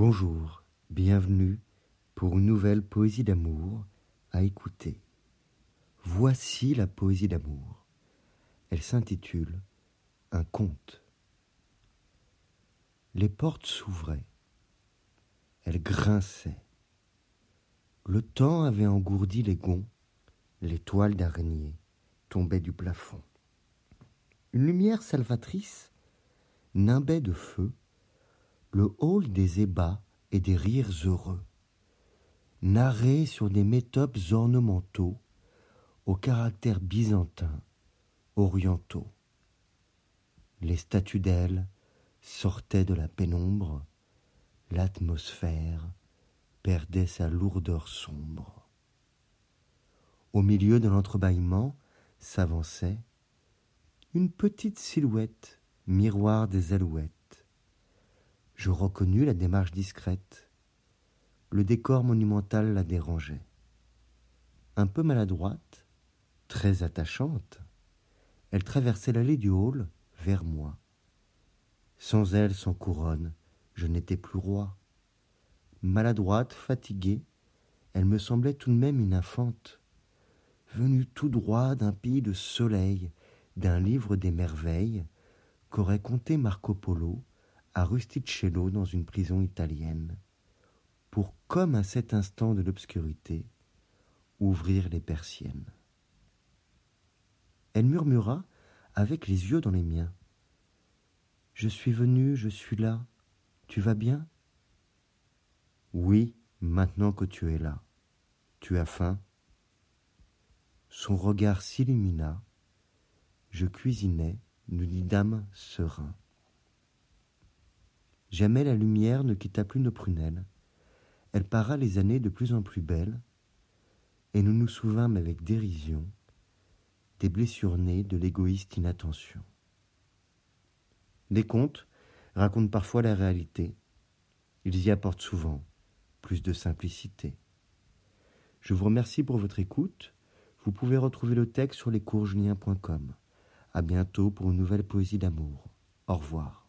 Bonjour, bienvenue pour une nouvelle poésie d'amour à écouter. Voici la poésie d'amour. Elle s'intitule Un conte. Les portes s'ouvraient. Elles grinçaient. Le temps avait engourdi les gonds, les toiles d'araignée tombaient du plafond. Une lumière salvatrice nimbait de feu le hall des ébats et des rires heureux, narré sur des métopes ornementaux au caractère byzantin, orientaux. Les statues d'ailes sortaient de la pénombre, l'atmosphère perdait sa lourdeur sombre. Au milieu de l'entrebâillement s'avançait une petite silhouette, miroir des alouettes je reconnus la démarche discrète. Le décor monumental la dérangeait. Un peu maladroite, très attachante, elle traversait l'allée du hall vers moi. Sans elle, sans couronne, je n'étais plus roi. Maladroite, fatiguée, elle me semblait tout de même une infante, venue tout droit d'un pays de soleil, d'un livre des merveilles qu'aurait conté Marco Polo à Rusticello dans une prison italienne, pour, comme à cet instant de l'obscurité, ouvrir les persiennes. Elle murmura, avec les yeux dans les miens. Je suis venu, je suis là. Tu vas bien? Oui, maintenant que tu es là. Tu as faim Son regard s'illumina. Je cuisinais, nous dîmes serein. Jamais la lumière ne quitta plus nos prunelles. Elle para les années de plus en plus belles, et nous nous souvînmes avec dérision des blessures nées de l'égoïste inattention. Les contes racontent parfois la réalité. Ils y apportent souvent plus de simplicité. Je vous remercie pour votre écoute. Vous pouvez retrouver le texte sur lescoursjulien.com. À bientôt pour une nouvelle poésie d'amour. Au revoir.